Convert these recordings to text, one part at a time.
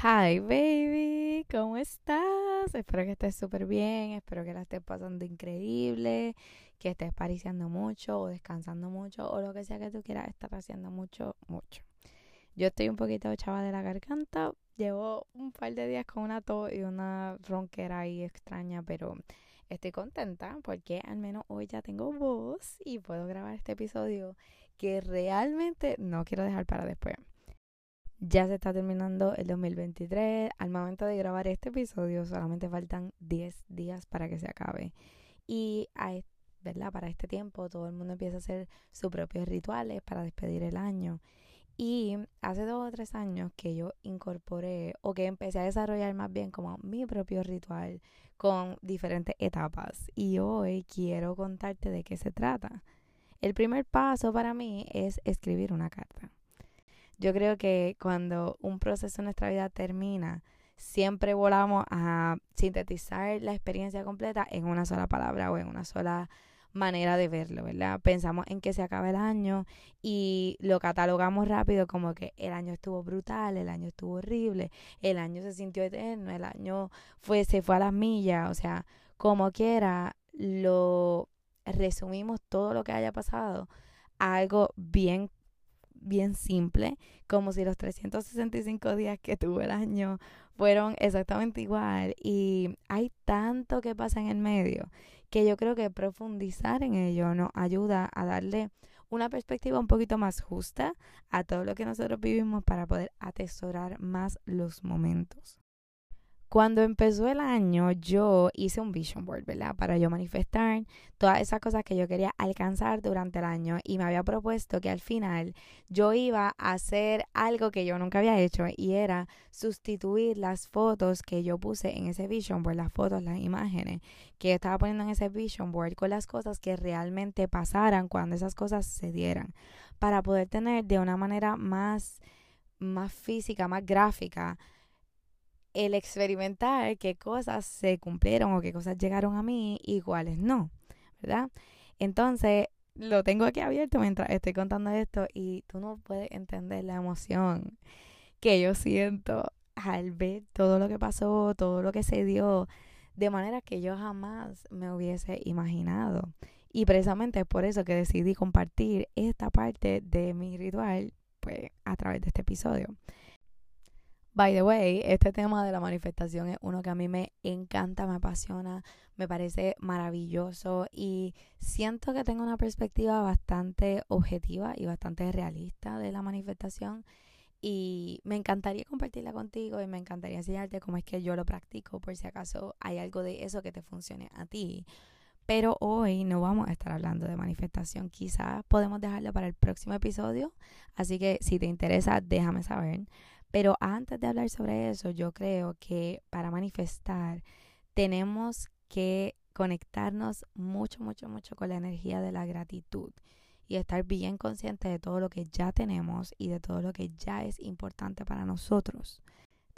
Hi baby, ¿cómo estás? Espero que estés súper bien, espero que la estés pasando increíble, que estés pariciando mucho o descansando mucho o lo que sea que tú quieras estar haciendo mucho, mucho. Yo estoy un poquito chava de la garganta, llevo un par de días con una tos y una ronquera ahí extraña, pero estoy contenta porque al menos hoy ya tengo voz y puedo grabar este episodio que realmente no quiero dejar para después. Ya se está terminando el 2023. Al momento de grabar este episodio solamente faltan 10 días para que se acabe. Y ¿verdad? para este tiempo todo el mundo empieza a hacer sus propios rituales para despedir el año. Y hace dos o tres años que yo incorporé o que empecé a desarrollar más bien como mi propio ritual con diferentes etapas. Y hoy quiero contarte de qué se trata. El primer paso para mí es escribir una carta. Yo creo que cuando un proceso en nuestra vida termina, siempre volamos a sintetizar la experiencia completa en una sola palabra o en una sola manera de verlo, ¿verdad? Pensamos en que se acaba el año y lo catalogamos rápido como que el año estuvo brutal, el año estuvo horrible, el año se sintió eterno, el año fue se fue a las millas, o sea, como quiera lo resumimos todo lo que haya pasado a algo bien bien simple, como si los 365 días que tuvo el año fueron exactamente igual. Y hay tanto que pasa en el medio que yo creo que profundizar en ello nos ayuda a darle una perspectiva un poquito más justa a todo lo que nosotros vivimos para poder atesorar más los momentos. Cuando empezó el año, yo hice un vision board, ¿verdad? Para yo manifestar todas esas cosas que yo quería alcanzar durante el año y me había propuesto que al final yo iba a hacer algo que yo nunca había hecho y era sustituir las fotos que yo puse en ese vision board, las fotos, las imágenes que estaba poniendo en ese vision board con las cosas que realmente pasaran cuando esas cosas se dieran, para poder tener de una manera más más física, más gráfica, el experimentar qué cosas se cumplieron o qué cosas llegaron a mí y cuáles no, ¿verdad? Entonces, lo tengo aquí abierto mientras estoy contando esto y tú no puedes entender la emoción que yo siento al ver todo lo que pasó, todo lo que se dio, de manera que yo jamás me hubiese imaginado. Y precisamente es por eso que decidí compartir esta parte de mi ritual pues a través de este episodio. By the way, este tema de la manifestación es uno que a mí me encanta, me apasiona, me parece maravilloso y siento que tengo una perspectiva bastante objetiva y bastante realista de la manifestación y me encantaría compartirla contigo y me encantaría enseñarte cómo es que yo lo practico por si acaso hay algo de eso que te funcione a ti. Pero hoy no vamos a estar hablando de manifestación, quizás podemos dejarlo para el próximo episodio, así que si te interesa déjame saber. Pero antes de hablar sobre eso, yo creo que para manifestar tenemos que conectarnos mucho, mucho, mucho con la energía de la gratitud y estar bien consciente de todo lo que ya tenemos y de todo lo que ya es importante para nosotros.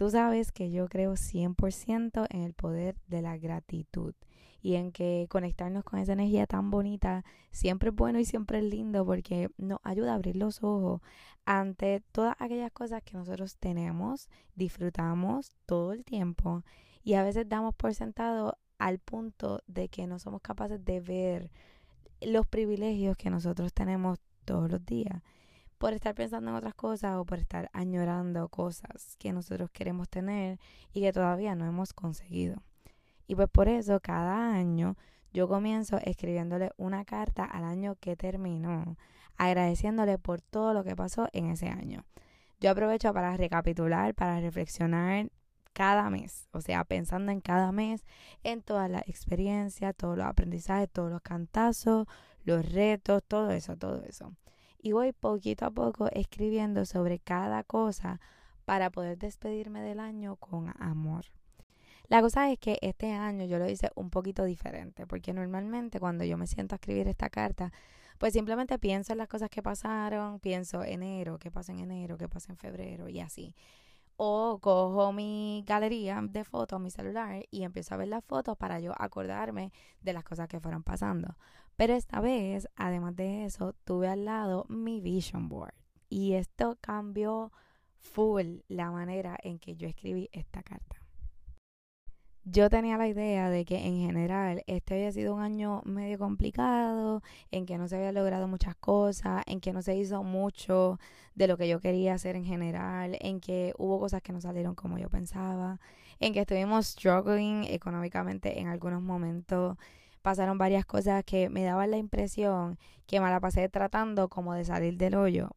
Tú sabes que yo creo 100% en el poder de la gratitud y en que conectarnos con esa energía tan bonita siempre es bueno y siempre es lindo porque nos ayuda a abrir los ojos ante todas aquellas cosas que nosotros tenemos, disfrutamos todo el tiempo y a veces damos por sentado al punto de que no somos capaces de ver los privilegios que nosotros tenemos todos los días por estar pensando en otras cosas o por estar añorando cosas que nosotros queremos tener y que todavía no hemos conseguido. Y pues por eso cada año yo comienzo escribiéndole una carta al año que terminó, agradeciéndole por todo lo que pasó en ese año. Yo aprovecho para recapitular, para reflexionar cada mes, o sea, pensando en cada mes, en todas las experiencias, todos los aprendizajes, todos los cantazos, los retos, todo eso, todo eso. Y voy poquito a poco escribiendo sobre cada cosa para poder despedirme del año con amor. La cosa es que este año yo lo hice un poquito diferente, porque normalmente cuando yo me siento a escribir esta carta, pues simplemente pienso en las cosas que pasaron, pienso enero, qué pasa en enero, qué pasa en febrero y así. O cojo mi galería de fotos, mi celular, y empiezo a ver las fotos para yo acordarme de las cosas que fueron pasando. Pero esta vez, además de eso, tuve al lado mi vision board. Y esto cambió full la manera en que yo escribí esta carta. Yo tenía la idea de que en general este había sido un año medio complicado, en que no se había logrado muchas cosas, en que no se hizo mucho de lo que yo quería hacer en general, en que hubo cosas que no salieron como yo pensaba, en que estuvimos struggling económicamente en algunos momentos. Pasaron varias cosas que me daban la impresión que me la pasé tratando como de salir del hoyo,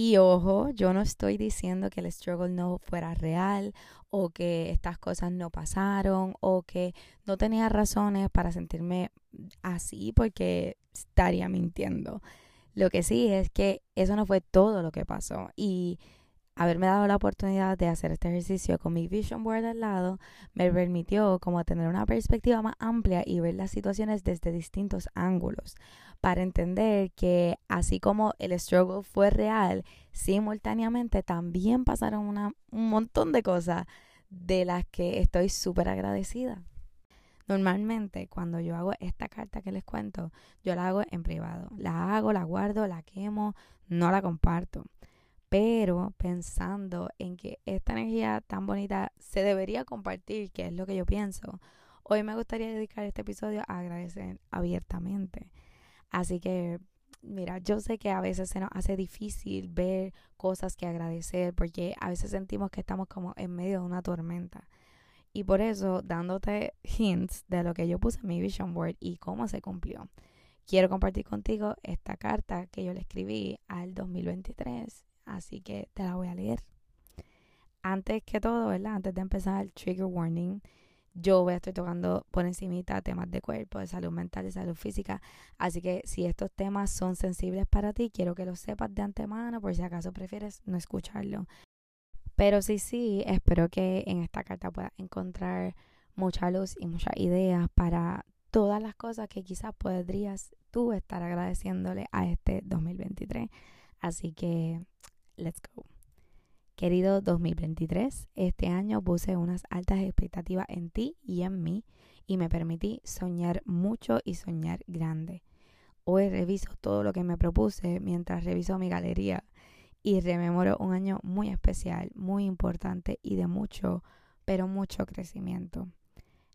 y ojo, yo no estoy diciendo que el struggle no fuera real o que estas cosas no pasaron o que no tenía razones para sentirme así porque estaría mintiendo. Lo que sí es que eso no fue todo lo que pasó y haberme dado la oportunidad de hacer este ejercicio con mi vision board al lado me permitió como tener una perspectiva más amplia y ver las situaciones desde distintos ángulos para entender que así como el struggle fue real, simultáneamente también pasaron una, un montón de cosas de las que estoy súper agradecida. Normalmente cuando yo hago esta carta que les cuento, yo la hago en privado. La hago, la guardo, la quemo, no la comparto pero pensando en que esta energía tan bonita se debería compartir, que es lo que yo pienso, hoy me gustaría dedicar este episodio a agradecer abiertamente. Así que, mira, yo sé que a veces se nos hace difícil ver cosas que agradecer porque a veces sentimos que estamos como en medio de una tormenta. Y por eso, dándote hints de lo que yo puse en mi vision board y cómo se cumplió, quiero compartir contigo esta carta que yo le escribí al 2023 así que te la voy a leer. Antes que todo, ¿verdad? Antes de empezar el trigger warning, yo voy a estar tocando por encimita temas de cuerpo, de salud mental, de salud física. Así que si estos temas son sensibles para ti, quiero que lo sepas de antemano por si acaso prefieres no escucharlo. Pero sí, sí, espero que en esta carta puedas encontrar mucha luz y muchas ideas para todas las cosas que quizás podrías tú estar agradeciéndole a este 2023. Así que let's go. Querido 2023, este año puse unas altas expectativas en ti y en mí y me permití soñar mucho y soñar grande. Hoy reviso todo lo que me propuse mientras reviso mi galería y rememoro un año muy especial, muy importante y de mucho, pero mucho crecimiento.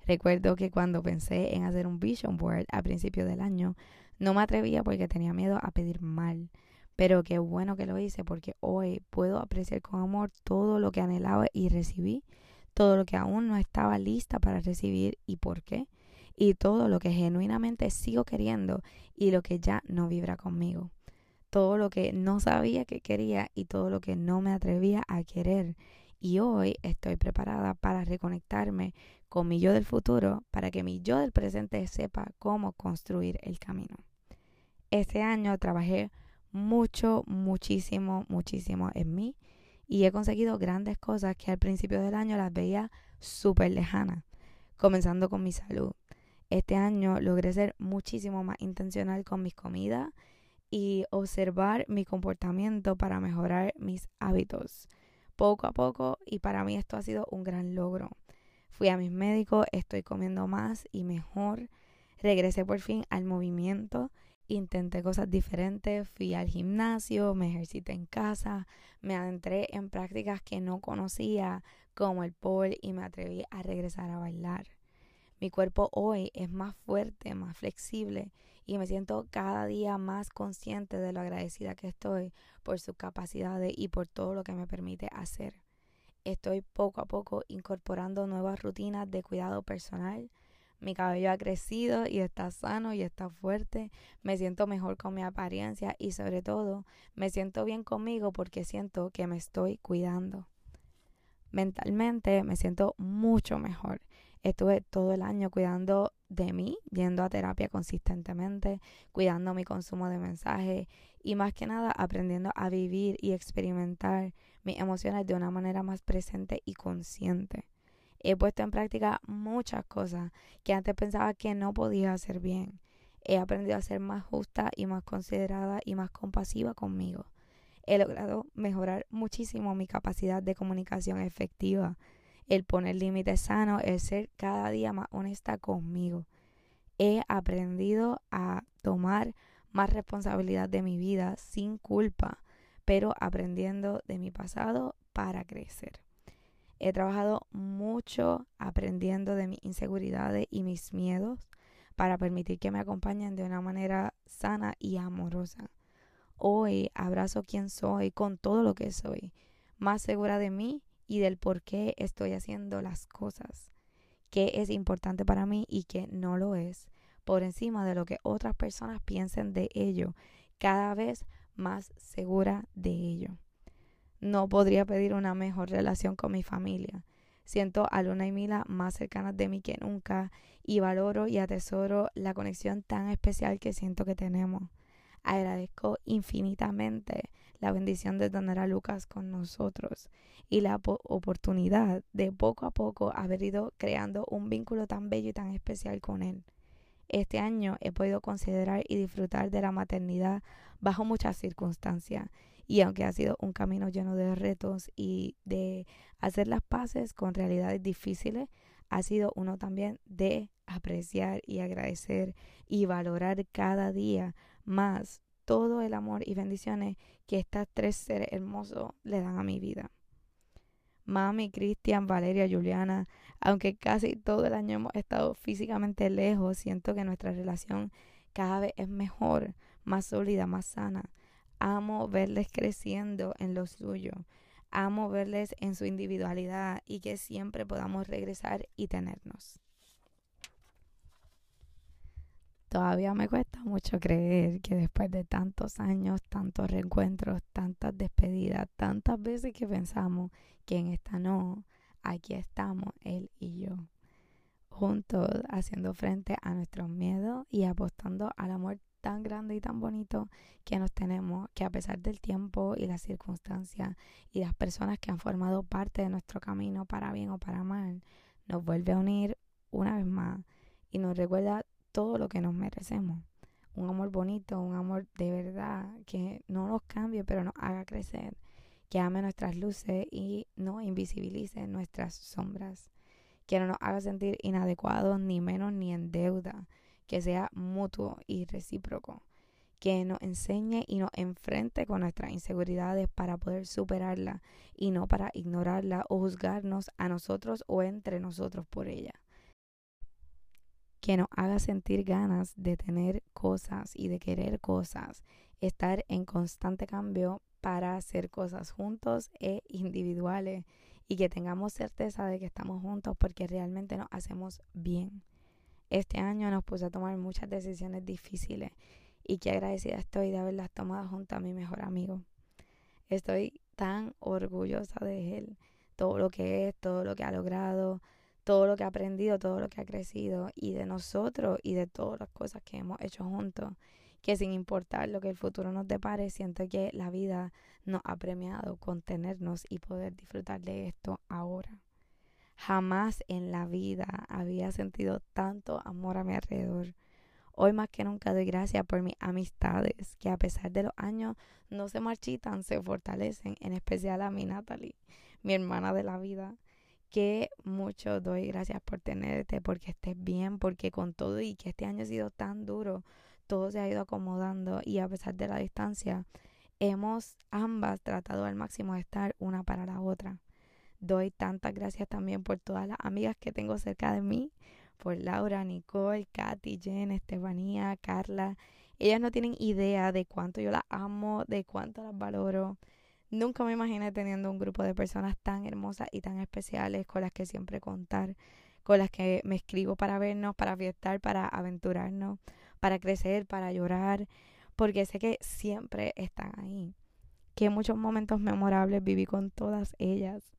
Recuerdo que cuando pensé en hacer un vision board a principio del año, no me atrevía porque tenía miedo a pedir mal pero qué bueno que lo hice porque hoy puedo apreciar con amor todo lo que anhelaba y recibí, todo lo que aún no estaba lista para recibir y por qué, y todo lo que genuinamente sigo queriendo y lo que ya no vibra conmigo, todo lo que no sabía que quería y todo lo que no me atrevía a querer. Y hoy estoy preparada para reconectarme con mi yo del futuro para que mi yo del presente sepa cómo construir el camino. Este año trabajé mucho, muchísimo, muchísimo en mí y he conseguido grandes cosas que al principio del año las veía súper lejanas, comenzando con mi salud. Este año logré ser muchísimo más intencional con mis comidas y observar mi comportamiento para mejorar mis hábitos poco a poco y para mí esto ha sido un gran logro. Fui a mis médicos, estoy comiendo más y mejor, regresé por fin al movimiento intenté cosas diferentes, fui al gimnasio, me ejercité en casa, me adentré en prácticas que no conocía como el pole y me atreví a regresar a bailar. Mi cuerpo hoy es más fuerte, más flexible y me siento cada día más consciente de lo agradecida que estoy por sus capacidades y por todo lo que me permite hacer. Estoy poco a poco incorporando nuevas rutinas de cuidado personal, mi cabello ha crecido y está sano y está fuerte. Me siento mejor con mi apariencia y sobre todo me siento bien conmigo porque siento que me estoy cuidando. Mentalmente me siento mucho mejor. Estuve todo el año cuidando de mí, yendo a terapia consistentemente, cuidando mi consumo de mensajes y más que nada aprendiendo a vivir y experimentar mis emociones de una manera más presente y consciente. He puesto en práctica muchas cosas que antes pensaba que no podía hacer bien. He aprendido a ser más justa y más considerada y más compasiva conmigo. He logrado mejorar muchísimo mi capacidad de comunicación efectiva, el poner límites sanos, el ser cada día más honesta conmigo. He aprendido a tomar más responsabilidad de mi vida sin culpa, pero aprendiendo de mi pasado para crecer. He trabajado mucho aprendiendo de mis inseguridades y mis miedos para permitir que me acompañen de una manera sana y amorosa. Hoy abrazo quien soy con todo lo que soy, más segura de mí y del por qué estoy haciendo las cosas, qué es importante para mí y qué no lo es, por encima de lo que otras personas piensen de ello, cada vez más segura de ello. No podría pedir una mejor relación con mi familia. Siento a Luna y Mila más cercanas de mí que nunca y valoro y atesoro la conexión tan especial que siento que tenemos. Agradezco infinitamente la bendición de tener a Lucas con nosotros y la oportunidad de poco a poco haber ido creando un vínculo tan bello y tan especial con él. Este año he podido considerar y disfrutar de la maternidad bajo muchas circunstancias y aunque ha sido un camino lleno de retos y de hacer las paces con realidades difíciles, ha sido uno también de apreciar y agradecer y valorar cada día más todo el amor y bendiciones que estas tres seres hermosos le dan a mi vida. Mami, Cristian, Valeria, Juliana, aunque casi todo el año hemos estado físicamente lejos, siento que nuestra relación cada vez es mejor, más sólida, más sana. Amo verles creciendo en lo suyo. Amo verles en su individualidad y que siempre podamos regresar y tenernos. Todavía me cuesta mucho creer que después de tantos años, tantos reencuentros, tantas despedidas, tantas veces que pensamos que en esta no, aquí estamos él y yo, juntos haciendo frente a nuestros miedos y apostando al amor tan grande y tan bonito que nos tenemos, que a pesar del tiempo y las circunstancias y las personas que han formado parte de nuestro camino para bien o para mal, nos vuelve a unir una vez más y nos recuerda todo lo que nos merecemos. Un amor bonito, un amor de verdad, que no nos cambie, pero nos haga crecer, que ame nuestras luces y no invisibilice nuestras sombras, que no nos haga sentir inadecuados, ni menos ni en deuda, que sea mutuo y recíproco, que nos enseñe y nos enfrente con nuestras inseguridades para poder superarlas y no para ignorarla o juzgarnos a nosotros o entre nosotros por ella que nos haga sentir ganas de tener cosas y de querer cosas, estar en constante cambio para hacer cosas juntos e individuales y que tengamos certeza de que estamos juntos porque realmente nos hacemos bien. Este año nos puso a tomar muchas decisiones difíciles y qué agradecida estoy de haberlas tomado junto a mi mejor amigo. Estoy tan orgullosa de él, todo lo que es, todo lo que ha logrado, todo lo que ha aprendido, todo lo que ha crecido y de nosotros y de todas las cosas que hemos hecho juntos, que sin importar lo que el futuro nos depare, siento que la vida nos ha premiado con tenernos y poder disfrutar de esto ahora. Jamás en la vida había sentido tanto amor a mi alrededor. Hoy más que nunca doy gracias por mis amistades, que a pesar de los años no se marchitan, se fortalecen, en especial a mi Natalie, mi hermana de la vida que mucho doy gracias por tenerte, porque estés bien, porque con todo y que este año ha sido tan duro, todo se ha ido acomodando y a pesar de la distancia, hemos ambas tratado al máximo de estar una para la otra. Doy tantas gracias también por todas las amigas que tengo cerca de mí, por Laura, Nicole, Katy, Jen, Estefanía, Carla. Ellas no tienen idea de cuánto yo las amo, de cuánto las valoro. Nunca me imaginé teniendo un grupo de personas tan hermosas y tan especiales con las que siempre contar, con las que me escribo para vernos, para fiestar, para aventurarnos, para crecer, para llorar, porque sé que siempre están ahí. Que muchos momentos memorables viví con todas ellas.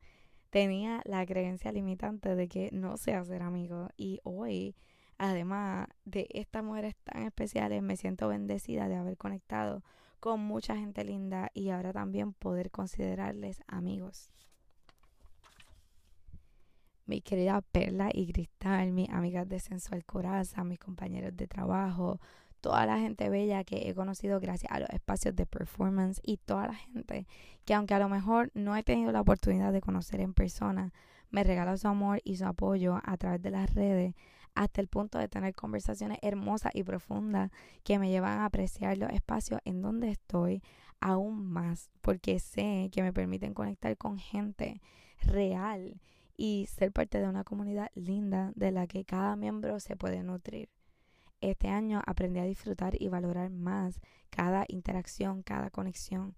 Tenía la creencia limitante de que no sé hacer amigos y hoy, además de estas mujeres tan especiales, me siento bendecida de haber conectado con mucha gente linda y ahora también poder considerarles amigos. Mi querida Perla y Cristal, mis amigas de Sensual Coraza, mis compañeros de trabajo, toda la gente bella que he conocido gracias a los espacios de performance y toda la gente que aunque a lo mejor no he tenido la oportunidad de conocer en persona, me regala su amor y su apoyo a través de las redes, hasta el punto de tener conversaciones hermosas y profundas que me llevan a apreciar los espacios en donde estoy aún más, porque sé que me permiten conectar con gente real y ser parte de una comunidad linda de la que cada miembro se puede nutrir. Este año aprendí a disfrutar y valorar más cada interacción, cada conexión,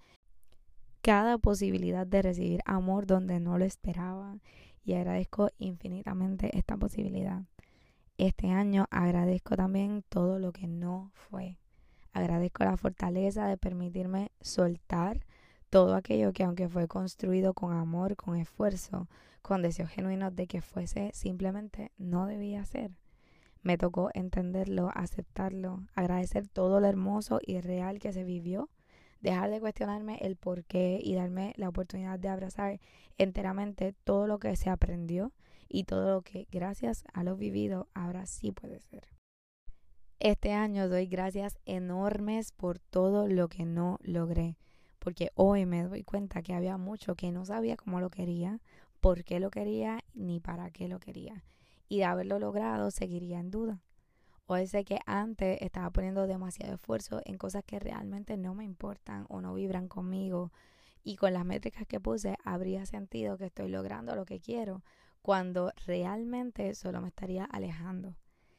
cada posibilidad de recibir amor donde no lo esperaba y agradezco infinitamente esta posibilidad. Este año agradezco también todo lo que no fue. Agradezco la fortaleza de permitirme soltar todo aquello que aunque fue construido con amor, con esfuerzo, con deseos genuinos de que fuese, simplemente no debía ser. Me tocó entenderlo, aceptarlo, agradecer todo lo hermoso y real que se vivió, dejar de cuestionarme el por qué y darme la oportunidad de abrazar enteramente todo lo que se aprendió y todo lo que gracias a lo vivido ahora sí puede ser. Este año doy gracias enormes por todo lo que no logré, porque hoy me doy cuenta que había mucho que no sabía cómo lo quería, por qué lo quería ni para qué lo quería. Y de haberlo logrado seguiría en duda. Hoy sé que antes estaba poniendo demasiado esfuerzo en cosas que realmente no me importan o no vibran conmigo. Y con las métricas que puse habría sentido que estoy logrando lo que quiero cuando realmente solo me estaría alejando.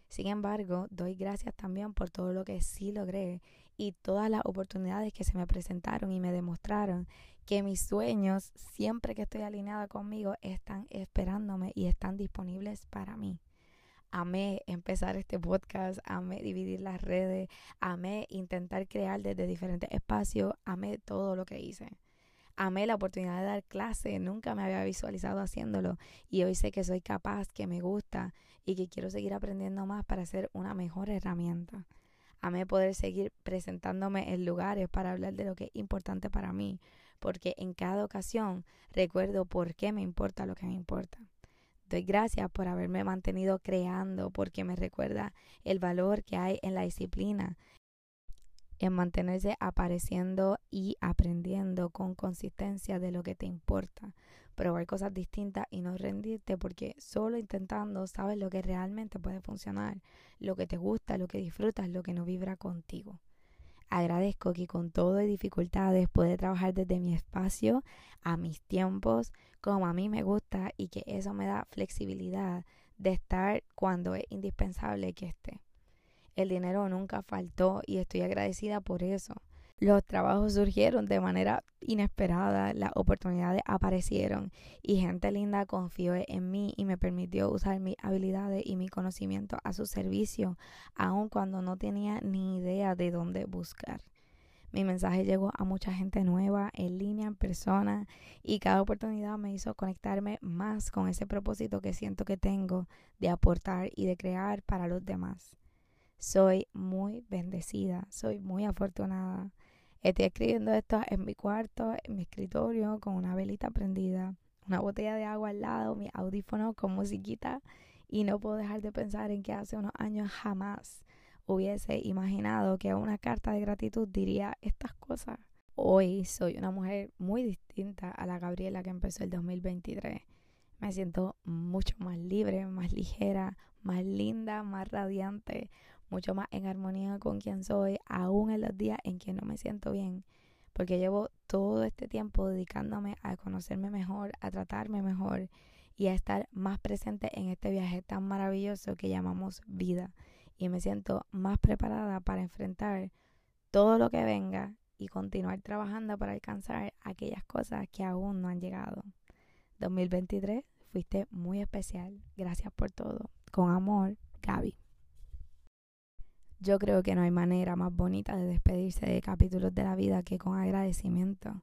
Sin embargo, doy gracias también por todo lo que sí logré y todas las oportunidades que se me presentaron y me demostraron que mis sueños, siempre que estoy alineada conmigo, están esperándome y están disponibles para mí. Amé empezar este podcast, amé dividir las redes, amé intentar crear desde diferentes espacios, amé todo lo que hice. Amé la oportunidad de dar clase, nunca me había visualizado haciéndolo y hoy sé que soy capaz, que me gusta y que quiero seguir aprendiendo más para ser una mejor herramienta. Amé poder seguir presentándome en lugares para hablar de lo que es importante para mí, porque en cada ocasión recuerdo por qué me importa lo que me importa. Doy gracias por haberme mantenido creando, porque me recuerda el valor que hay en la disciplina, en mantenerse apareciendo y aprendiendo con consistencia de lo que te importa, probar cosas distintas y no rendirte porque solo intentando sabes lo que realmente puede funcionar, lo que te gusta, lo que disfrutas, lo que no vibra contigo. Agradezco que con todo y dificultades puede trabajar desde mi espacio, a mis tiempos, como a mí me gusta y que eso me da flexibilidad de estar cuando es indispensable que esté. El dinero nunca faltó y estoy agradecida por eso. Los trabajos surgieron de manera inesperada, las oportunidades aparecieron y gente linda confió en mí y me permitió usar mis habilidades y mi conocimiento a su servicio, aun cuando no tenía ni idea de dónde buscar. Mi mensaje llegó a mucha gente nueva, en línea, en persona, y cada oportunidad me hizo conectarme más con ese propósito que siento que tengo de aportar y de crear para los demás. Soy muy bendecida, soy muy afortunada. Estoy escribiendo esto en mi cuarto, en mi escritorio, con una velita prendida, una botella de agua al lado, mi audífono con musiquita y no puedo dejar de pensar en que hace unos años jamás hubiese imaginado que una carta de gratitud diría estas cosas. Hoy soy una mujer muy distinta a la Gabriela que empezó el 2023. Me siento mucho más libre, más ligera, más linda, más radiante, mucho más en armonía con quien soy, aún en los días en que no me siento bien, porque llevo todo este tiempo dedicándome a conocerme mejor, a tratarme mejor y a estar más presente en este viaje tan maravilloso que llamamos vida. Y me siento más preparada para enfrentar todo lo que venga y continuar trabajando para alcanzar aquellas cosas que aún no han llegado. 2023, fuiste muy especial. Gracias por todo. Con amor, Gaby. Yo creo que no hay manera más bonita de despedirse de capítulos de la vida que con agradecimiento.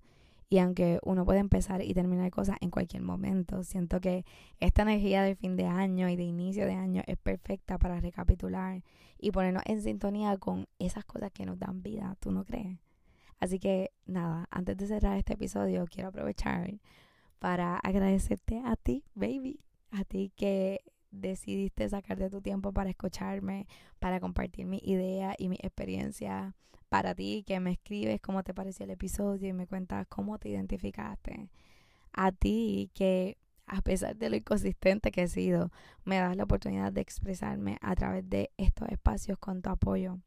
Y aunque uno puede empezar y terminar cosas en cualquier momento, siento que esta energía de fin de año y de inicio de año es perfecta para recapitular y ponernos en sintonía con esas cosas que nos dan vida, ¿tú no crees? Así que nada, antes de cerrar este episodio, quiero aprovechar para agradecerte a ti, baby, a ti que decidiste sacar de tu tiempo para escucharme, para compartir mi idea y mi experiencia para ti, que me escribes cómo te pareció el episodio y me cuentas cómo te identificaste. A ti que a pesar de lo inconsistente que he sido, me das la oportunidad de expresarme a través de estos espacios con tu apoyo.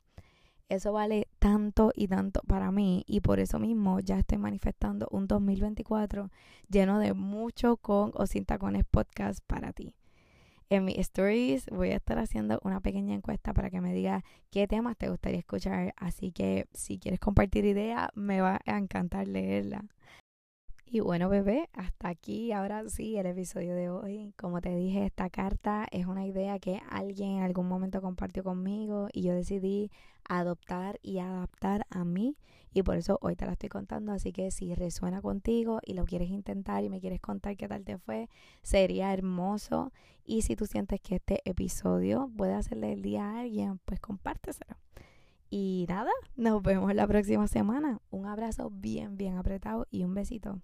Eso vale tanto y tanto para mí y por eso mismo ya estoy manifestando un 2024 lleno de mucho con o sin tacones podcast para ti. En mis stories voy a estar haciendo una pequeña encuesta para que me digas qué temas te gustaría escuchar, así que si quieres compartir ideas me va a encantar leerla. Y bueno, bebé, hasta aquí, ahora sí, el episodio de hoy. Como te dije, esta carta es una idea que alguien en algún momento compartió conmigo y yo decidí adoptar y adaptar a mí y por eso hoy te la estoy contando. Así que si resuena contigo y lo quieres intentar y me quieres contar qué tal te fue, sería hermoso. Y si tú sientes que este episodio puede hacerle el día a alguien, pues compárteselo. Y nada, nos vemos la próxima semana. Un abrazo bien, bien apretado y un besito.